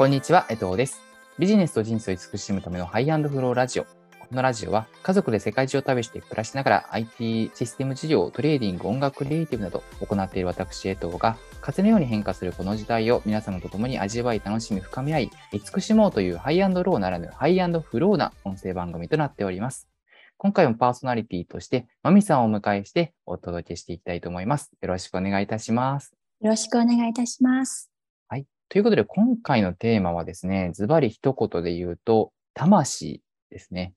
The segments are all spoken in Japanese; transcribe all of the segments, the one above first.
こんにちは、江藤です。ビジネスと人生を慈しむための High and Flow ラジオ。このラジオは家族で世界中を旅して暮らしながら IT システム事業、トレーディング、音楽、クリエイティブなど行っている私、江藤が風のように変化するこの時代を皆様と共に味わい、楽しみ、深め合い、慈しもうという High and Low ならぬ High and Flow な音声番組となっております。今回もパーソナリティとして、まみさんをお迎えしてお届けしていきたいと思います。よろしくお願いいたします。よろしくお願いいたします。はい。ということで、今回のテーマはですね、ズバリ一言で言うと、魂ですね。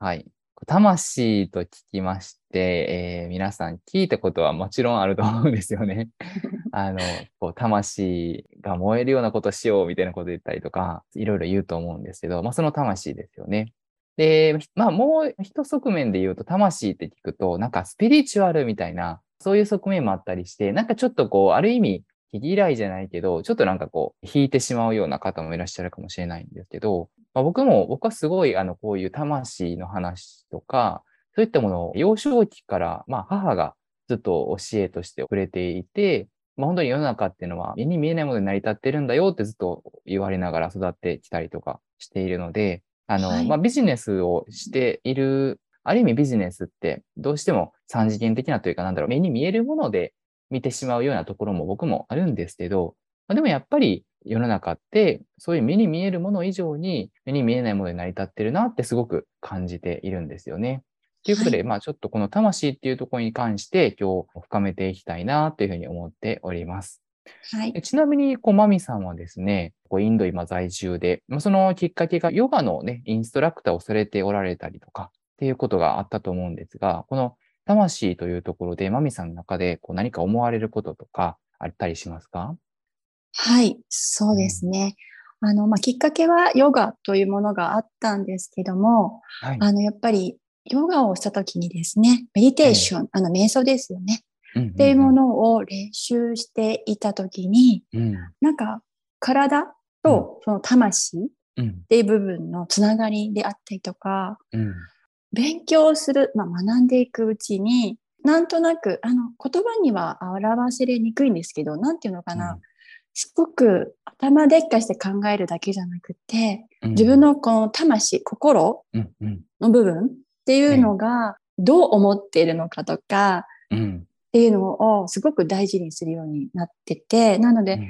はい。魂と聞きまして、えー皆さん聞いたことはもちろんあると思うんですよね。あの、こう、魂が燃えるようなことしようみたいなこと言ったりとか、いろいろ言うと思うんですけど、まあ、その魂ですよね。で、まあ、もう一側面で言うと、魂って聞くと、なんかスピリチュアルみたいな、そういう側面もあったりして、なんかちょっとこう、ある意味、毛嫌いじゃないけど、ちょっとなんかこう、引いてしまうような方もいらっしゃるかもしれないんですけど、まあ、僕も、僕はすごい、あの、こういう魂の話とか、そういったものを幼少期から、まあ、母がずっと教えとしてくれていて、まあ、本当に世の中っていうのは目に見えないもので成り立ってるんだよってずっと言われながら育ってきたりとかしているので、あの、はい。まあ、ビジネスをしている、ある意味ビジネスってどうしても三次元的なというか、なんだろう、目に見えるもので見てしまうようなところも僕もあるんですけど、まあ、でもやっぱり世の中ってそういう目に見えるもの以上に目に見えないもので成り立ってるなってすごく感じているんですよね。ということで、はまあちょっとこの魂っていうところに関して今日深めていきたいなというふうに思っております。はい。えちなみに、こう、マミさんはですね、こうインド今在住で、まあそのきっかけがヨガのね、インストラクターをされておられたりとかっていうことがあったと思うんですが、この魂というところで、マミさんの中でこう何か思われることとかあったりしますか？はい。そうですね。あの、まあ、きっかけはヨガというものがあったんですけども、はい。あの、やっぱりヨガをしたときにですね、メディテーション、あの、瞑想ですよね。っっていうものを練習していたときに、うん。なんか、体とその魂っうん。ていう部分のつながりであったりとか、うん。勉強する、まあ、学んでいくうちに、なんとなく、あの、言葉には表せれにくいんですけど、なんていうのかな、すごく頭でっかして考えるだけじゃなくて、うん自分、のこの魂、心うん。うん。の部分っていうのがどう思っているのかとかうん。っていうのをすごく大事にするようになってて、なので、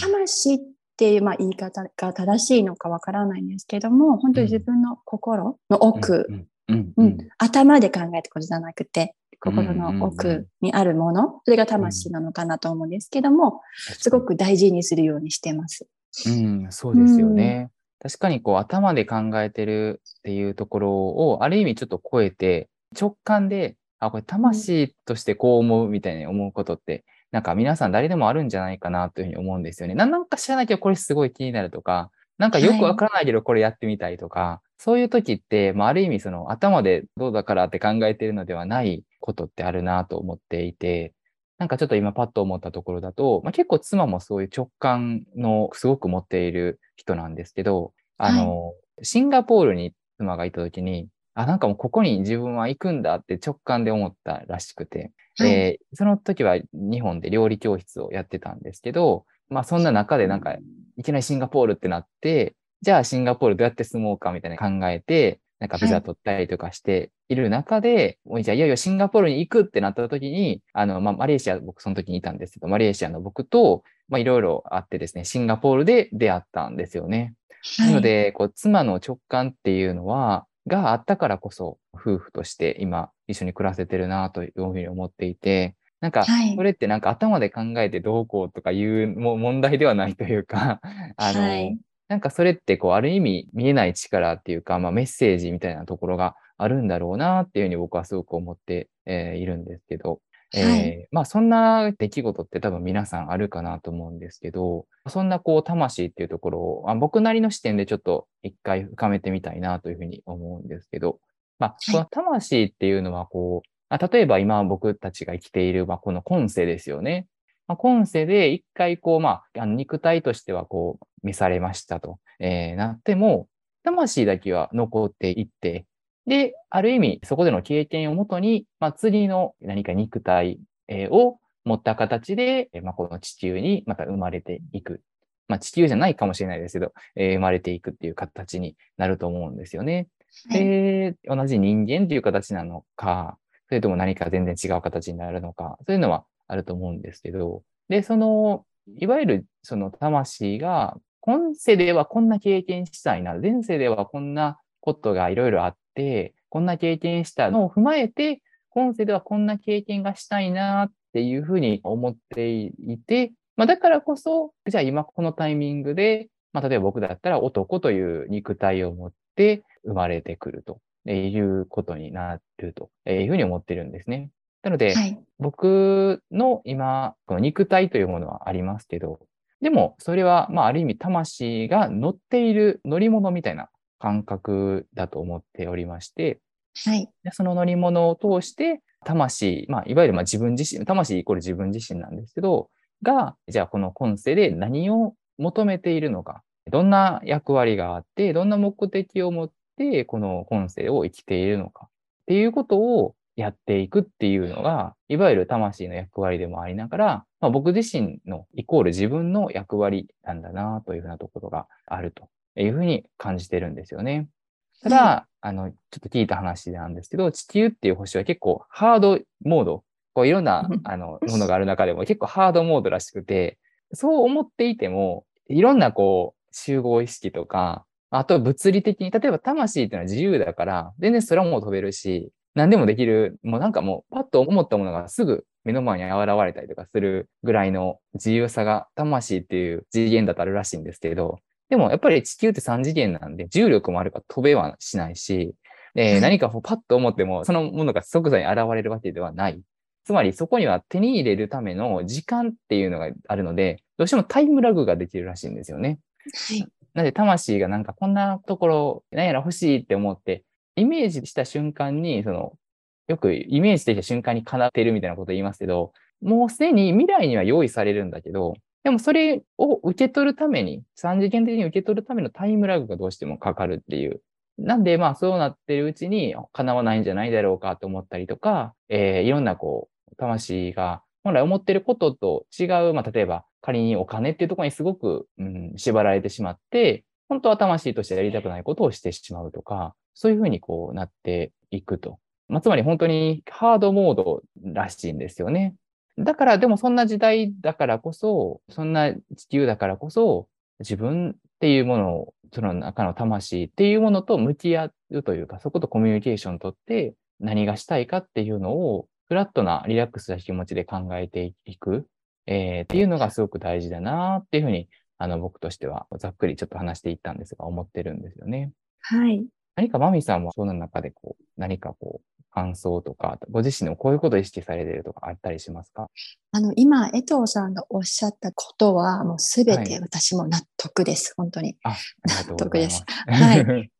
魂っていう、まあ、言い方が正しいのかわからないんですけども、本当に自分の心の奥、うん。うん。頭で考えてことじゃなくて、心の奥にあるもの、それが魂なのかなと思うんですけども、すごく大事にするようにしてます。うん、そうですよね。確かにこう頭で考えてるっていうところをある意味ちょっと超えて直感で、あ、これ魂としてこう思うみたいに思うことって、なんか皆さん誰でもあるんじゃないかなというふうに思うんですよね。ななんか知らないけどこれすごい気になるとか、なんかよくわからないけどこれやってみたいとか、そういう時って、まあある意味その頭でどうだからって考えてるのではないことってあるなと思っていて、なんかちょっと今パッと思ったところだと、まあ、結構妻もそういう直感のすごく持っている人なんですけど、あの、シンガポールに妻がいた時に、あ、なんかもうここに自分は行くんだって直感で思ったらしくて、はい。えーその時は日本で料理教室をやってたんですけど、まあそんな中でなんかいきなりシンガポールってなって、じゃあシンガポールどうやって住もうかみたいな考えて、なんかビザ取ったりとかしている中で、もうじゃあいよいよシンガポールに行くってなった時に、あの、まあマレーシア、僕その時にいたんですけど、マレーシアの僕と、まあいろいろあってですね、シンガポールで出会ったんですよね。なので、こう、妻の直感っていうのは、があったからこそ、夫婦として今、一緒に暮らせてるなというふうに思っていて、なんかはい、それってなんか頭で考えてどうこうとかいうも問題ではないというか、あの、はいなんかそれってこう、ある意味見えない力っていうか、まあメッセージみたいなところがあるんだろうなっていうふうに僕はすごく思って、えーいるんですけど、えーはいまあそんな出来事って多分皆さんあるかなと思うんですけど、そんなこう魂っていうところを、あ僕なりの視点でちょっと一回深めてみたいなというふうに思うんですけど、まあ、い。この魂っていうのはこう、あ例えば今僕たちが生きている、まあ、この今世ですよね。まあ、今世で一回こう、まあ、肉体としてはこう、召されましたと、えーなっても、魂だけは残っていって、で、ある意味、そこでの経験をもとに、まあ、次の何か肉体えーを持った形で、えーまあ、この地球にまた生まれていく。まあ、地球じゃないかもしれないですけど、えー、生まれていくっていう形になると思うんですよね。で、同じ人間っていう形なのか、それとも何か全然違う形になるのか、そういうのはあると思うんですけど、で、その、いわゆるその魂が、今世ではこんな経験したいな、前世ではこんなことがいろいろあって、こんな経験したのを踏まえて、今世ではこんな経験がしたいなっていうふうに思っていて、まあ、だからこそ、じゃあ今このタイミングで、まあ、例えば僕だったら男という肉体を持って生まれてくるということになるというふうに思ってるんですね。なので、はい、僕の今、この肉体というものはありますけど、でもそれは、まあ、ある意味魂が乗っている乗り物みたいな感覚だと思っておりまして、はい、でその乗り物を通して、魂、まあ、いわゆるまあ自分自身、魂イコール自分自身なんですけど、が、じゃあこの今世で何を求めているのか、どんな役割があって、どんな目的を持って、この今世を生きているのかっていうことをやっていくっていうのが、いわゆる魂の役割でもありながら、まあ、僕自身のイコール自分の役割なんだなというふうなところがあるというふうに感じてるんですよね。ただ、あの、ちょっと聞いた話なんですけど、地球っていう星は結構ハードモード、こういろんなあのものがある中でも結構ハードモードらしくて、そう思っていても、いろんなこう集合意識とか、あと物理的に、例えば魂っていうのは自由だから、全然空も飛べるし、何でもできる、もうなんかもうパッと思ったものがすぐ目の前に現れたりとかするぐらいの自由さが魂っていう次元だとあるらしいんですけど、でもやっぱり地球って3次元なんで重力もあるから飛べはしないし、えー、何かパッと思ってもそのものが即座に現れるわけではない。つまりそこには手に入れるための時間っていうのがあるので、どうしてもタイムラグができるらしいんですよね。はい。なので魂がなんかこんなところ、何やら欲しいって思って、イメージした瞬間に、その、よくイメージできた瞬間に叶ってるみたいなことを言いますけど、もうすでに未来には用意されるんだけど、でもそれを受け取るために、三次元的に受け取るためのタイムラグがどうしてもかかるっていう。なんで、まあそうなってるうちに叶わないんじゃないだろうかと思ったりとか、えー、いろんなこう、魂が本来思ってることと違う、まあ例えば仮にお金っていうところにすごく、うん、縛られてしまって、本当は魂としてやりたくないことをしてしまうとか、そういうふうにこうなっていくと。まあ、つまり本当にハードモードらしいんですよね。だから、でもそんな時代だからこそ、そんな地球だからこそ、自分っていうものを、その中の魂っていうものと向き合うというか、そことコミュニケーションとって何がしたいかっていうのを、フラットなリラックスな気持ちで考えていく、えー、っていうのがすごく大事だなっていうふうに、あの、僕としてはざっくりちょっと話していったんですが、思ってるんですよね。はい。何かマミさんもその中でこう、何かこう、感想とか、ご自身でもこういうことを意識されているとかあったりしますか？あの、今、江藤さんがおっしゃったことは、もうすべて私も納得です、はい、本当に。納得です。はい。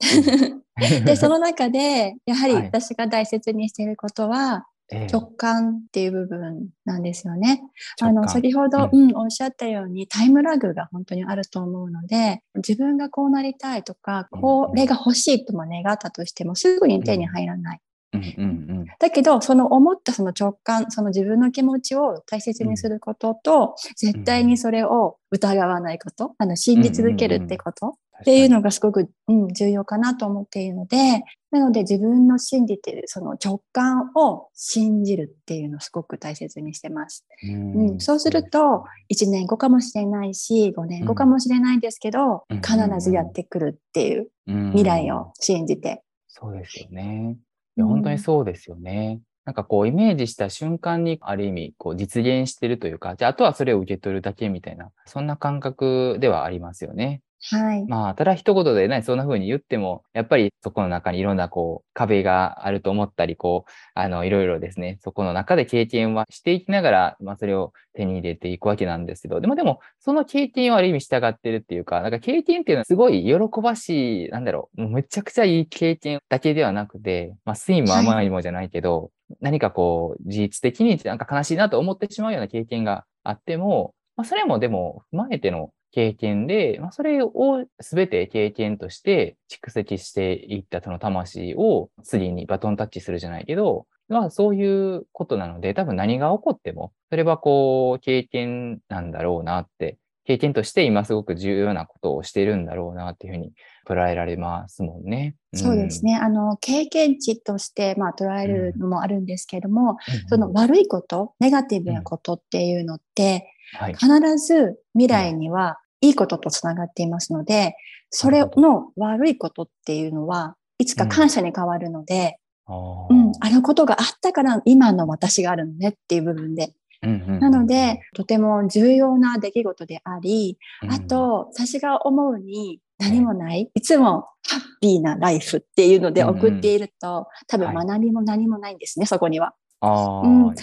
で、その中で、やはり私が大切にしていることは、直感っていう部分なんですよね。あの、先ほど、うん、うん、おっしゃったようにタイムラグが本当にあると思うので、自分がこうなりたいとか、これが欲しいとも願ったとしても、すぐに手に入らない。うんうんうん、だけど、その思ったその直感、その自分の気持ちを大切にすることと、絶対にそれを疑わないこと、あの信じ続けるってことっていうのがすごく、うん、重要かなと思っているので、なので自分の信じているその直感を信じるっていうのをすごく大切にしてます。うん、うん、そうすると、1年後かもしれないし、5年後かもしれないんですけど、うん、必ずやってくるっていう未来を信じて。そうですよね。いや、本当にそうですよね。なんかこうイメージした瞬間にある意味こう実現してるというか、じゃああとはそれを受け取るだけみたいな、そんな感覚ではありますよね。はい。まあ、ただ一言でね、そんな風に言っても、やっぱりそこの中にいろんなこう、壁があると思ったり、こう、あの、いろいろですね、そこの中で経験はしていきながら、まあ、それを手に入れていくわけなんですけど、でもでも、その経験はある意味従ってるっていうか、なんか経験っていうのはすごい喜ばしい、なんだろう、もうめちゃくちゃいい経験だけではなくて、まあ、スイムは甘いもじゃないけど、はい、何かこう、事実的になんか悲しいなと思ってしまうような経験があっても、まあ、それもでも踏まえての経験で、まあ、それを全て経験として蓄積していったその魂を次にバトンタッチするじゃないけど、まあそういうことなので、多分何が起こっても、それはこう経験なんだろうなって、経験として今すごく重要なことをしているんだろうなっていうふうに捉えられますもんね。そうですね。あの、経験値として、まあ、捉えるのもあるんですけれども、うん、その悪いこと、ネガティブなことっていうのって、うん、必ず未来にはいいこととつながっていますので、それの悪いことっていうのは、いつか感謝に変わるので、うん、あのことがあったから今の私があるのねっていう部分で。なので、とても重要な出来事であり、あと、私が思うに何もない、いつもハッピーなライフっていうので送っていると、多分学びも何もないんですね、そこには。うん、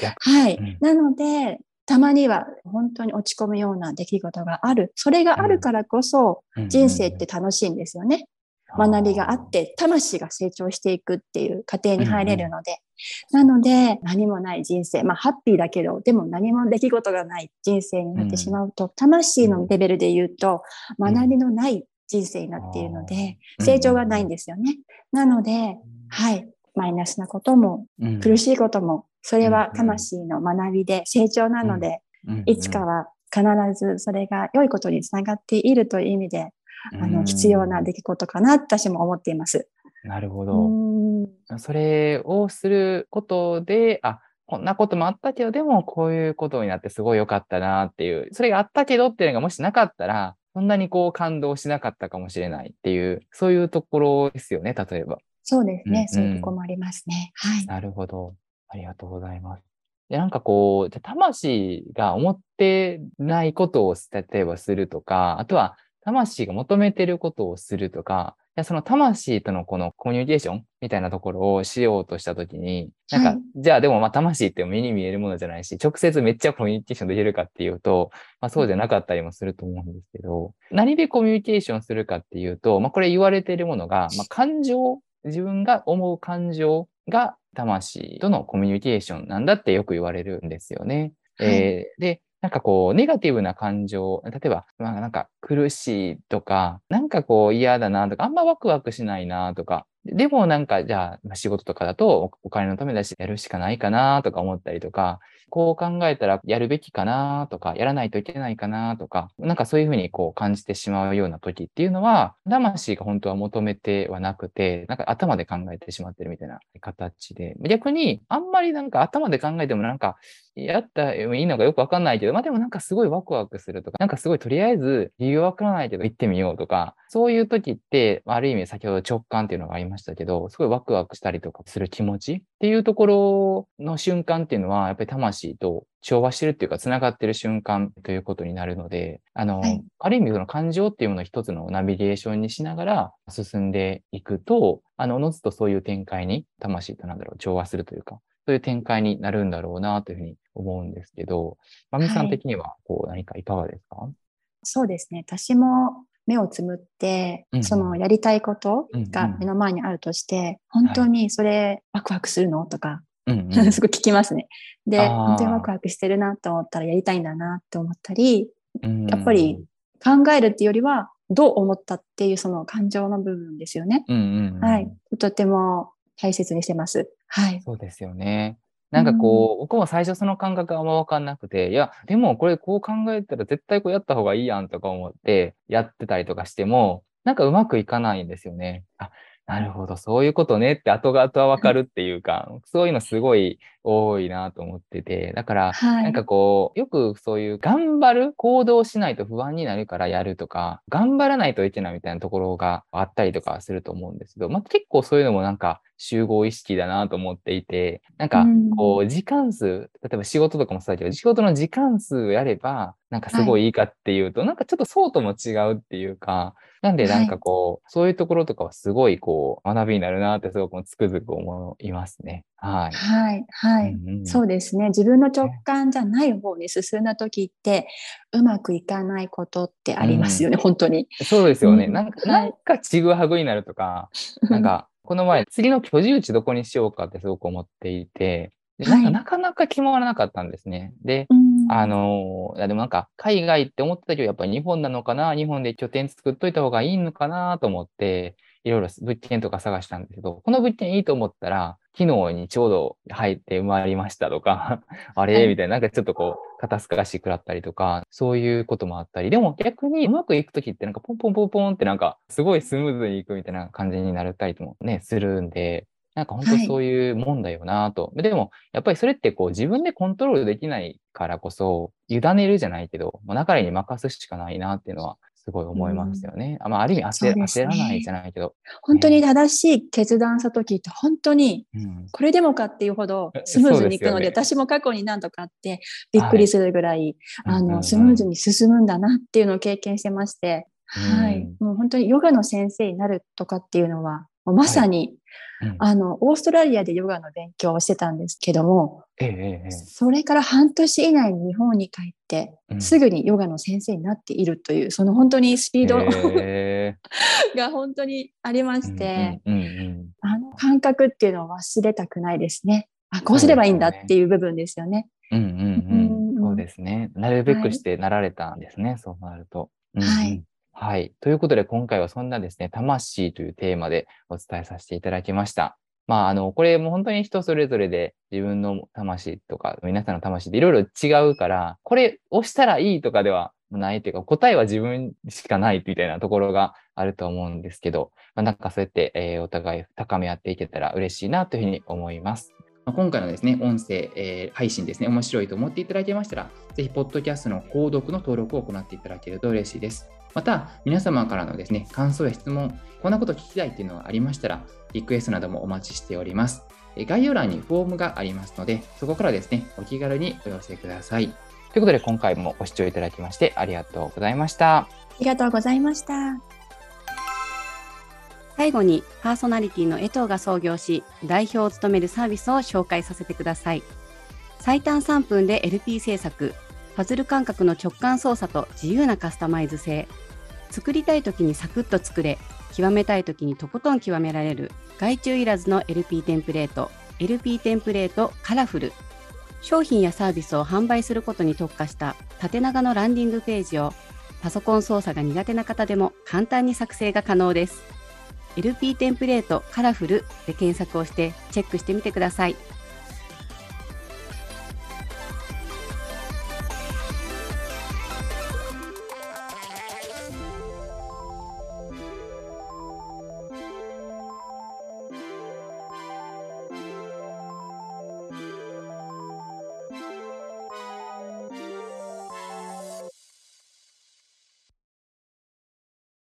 はい。なので、たまには本当に落ち込むような出来事がある。それがあるからこそ、人生って楽しいんですよね。学びがあって、魂が成長していくっていう過程に入れるので。なので、何もない人生、まあ、ハッピーだけど、でも何も出来事がない人生になってしまうと、魂のレベルで言うと、学びのない人生になっているので、成長がないんですよね。なので、はい、マイナスなことも、苦しいことも、それは魂の学びで成長なので、いつかは必ずそれが良いことにつながっているという意味で、あの、必要な出来事かな、私も思っています。なるほど。それをすることで、あ、こんなこともあったけど、でもこういうことになってすごい良かったなっていう、それがあったけどっていうのがもしなかったら、そんなにこう感動しなかったかもしれないっていう、そういうところですよね、例えば。そうですね、うんうん、そういうとこもありますね。はい。なるほど。ありがとうございます。でなんかこう、魂が思ってないことを例えばするとか、あとは魂が求めてることをするとか、やその魂とのこのコミュニケーションみたいなところをしようとしたときに、なんか、はい、じゃあでもまあ魂って目に見えるものじゃないし、直接めっちゃコミュニケーションできるかっていうと、まあそうじゃなかったりもすると思うんですけど、何でコミュニケーションするかっていうと、まあこれ言われているものが、まあ感情、自分が思う感情が魂とのコミュニケーションなんだってよく言われるんですよね。はい、えー、で、なんかこう、ネガティブな感情、例えば、まあなんか苦しいとか、なんかこう嫌だなとか、あんまワクワクしないなとか、でもなんかじゃあ仕事とかだとお金のためだしやるしかないかなとか思ったりとか、こう考えたらやるべきかなとか、やらないといけないかなとか、なんかそういうふうにこう感じてしまうような時っていうのは、魂が本当は求めてはなくて、なんか頭で考えてしまってるみたいな形で、逆にあんまりなんか頭で考えてもなんか、やったらいいのかよくわかんないけど、まあでもなんかすごいワクワクするとか、なんかすごいとりあえず理由わからないけど行ってみようとか、そういう時って、ある意味先ほど直感っていうのがありましたけど、すごいワクワクしたりとかする気持ちっていうところの瞬間っていうのは、やっぱり魂と調和してるっていうか、繋がってる瞬間ということになるので、あの、はい、ある意味その感情っていうものを一つのナビゲーションにしながら進んでいくと、あの、おのずとそういう展開に魂となんだろう、調和するというか、そういう展開になるんだろうなというふうに思うんですけど、まみさん的にはこう何かいかがですか、はい、そうですね。私も目をつむって、うん、そのやりたいことが目の前にあるとして、うんうん、本当にそれワクワクするの？とか、うんうん、すごい聞きますね。で、本当にワクワクしてるなと思ったらやりたいんだなって思ったり、やっぱり考えるっていうよりは、どう思ったっていうその感情の部分ですよね。うんうんうん、はい。とても大切にしてます。はい。そうですよね。なんかこう、僕も最初その感覚があんま分かんなくて、いや、でもこれこう考えたら絶対こうやった方がいいやんとか思ってやってたりとかしても、なんかうまくいかないんですよね。あ、なるほど、そういうことねって後々はわかるっていうか、そういうのすごい多いなと思ってて、だから、なんかこう、よくそういう頑張る行動しないと不安になるからやるとか、頑張らないといけないみたいなところがあったりとかすると思うんですけど、まあ結構そういうのもなんか集合意識だなと思っていて、なんかこう時間数、例えば仕事とかもそうだけど、仕事の時間数をやれば、なんかすごいいいかっていうと、はい、なんかちょっとそうとも違うっていうか、なんでなんかこう、はい、そういうところとかはすごいこう学びになるなってすごくつくづく思いますね。はい。はい。はい。うんうん、そうですね。自分の直感じゃない方に進んだ時って、うまくいかないことってありますよね、うん、本当に。そうですよね。うん、なんか、なんかちぐはぐになるとか、なんか、この前、次の居住地どこにしようかってすごく思っていて、でなんかなかなか決まらなかったんですね。で、あの、いやでもなんか海外って思ってたけど、やっぱり日本なのかな、日本で拠点作っといた方がいいのかなと思って、いろいろ物件とか探したんですけど、この物件いいと思ったら、昨日にちょうど入って埋まりましたとか、あれ？みたいな、なんかちょっとこ肩透かし食らったりとか、そういうこともあったり、でも逆にうまくいくときってなんかポンポンポンポンってなんかすごいスムーズにいくみたいな感じになったりもね、するんで、なんか本当そういうもんだよなと。はい、でも、やっぱりそれってこう自分でコントロールできないからこそ、委ねるじゃないけど、まあ、流れに任すしかないなっていうのはすごい思いますよね。うん、まあ、ある意味焦,、ね、焦らないじゃないけど。本当に正しい決断した時って本当に、これでもかっていうほどスムーズにいくので、でね、私も過去に何とかあってびっくりするぐらい、はい、あの、スムーズに進むんだなっていうのを経験してまして、はい。もう本当にヨガの先生になるとかっていうのは、まさに、はいうん、あの、オーストラリアでヨガの勉強をしてたんですけども、ええ、それから半年以内に日本に帰って、うん、すぐにヨガの先生になっているという、その本当にスピード、えー、が本当にありまして、うんうんうん、あの感覚っていうのを忘れたくないですね。あ、こうすればいいんだっていう部分ですよね。うんうんうん。そうですね。なるべくしてなられたんですね、はい、そうなると。うんうん、はい。はい。ということで、今回はそんなですね、魂というテーマでお伝えさせていただきました。まあ、あの、これも本当に人それぞれで自分の魂とか、皆さんの魂っていろいろ違うから、これ押したらいいとかではないというか、答えは自分しかないみたいなところがあると思うんですけど、まあ、なんかそうやって、えー、お互い高め合っていけたら嬉しいなというふうに思います。今回のですね、音声、えー、配信ですね、面白いと思っていただけましたら、ぜひ、ポッドキャストの購読の登録を行っていただけると嬉しいです。また、皆様からのですね、感想や質問、こんなこと聞きたいっていうのがありましたら、リクエストなどもお待ちしております。概要欄にフォームがありますので、そこからですね、お気軽にお寄せください。ということで、今回もご視聴いただきましてありがとうございました。ありがとうございました。最後にパーソナリティの江藤が創業し代表を務めるサービスを紹介させてください。最短3分で LP 制作。パズル感覚の直感操作と自由なカスタマイズ性。作りたい時にサクッと作れ。極めたい時にとことん極められる。外注いらずの LP テンプレート。LP テンプレートカラフル。商品やサービスを販売することに特化した。縦長のランディングページを。パソコン操作が苦手な方でも簡単に作成が可能です。LP テンプレートカラフルで検索をしてチェックしてみてください。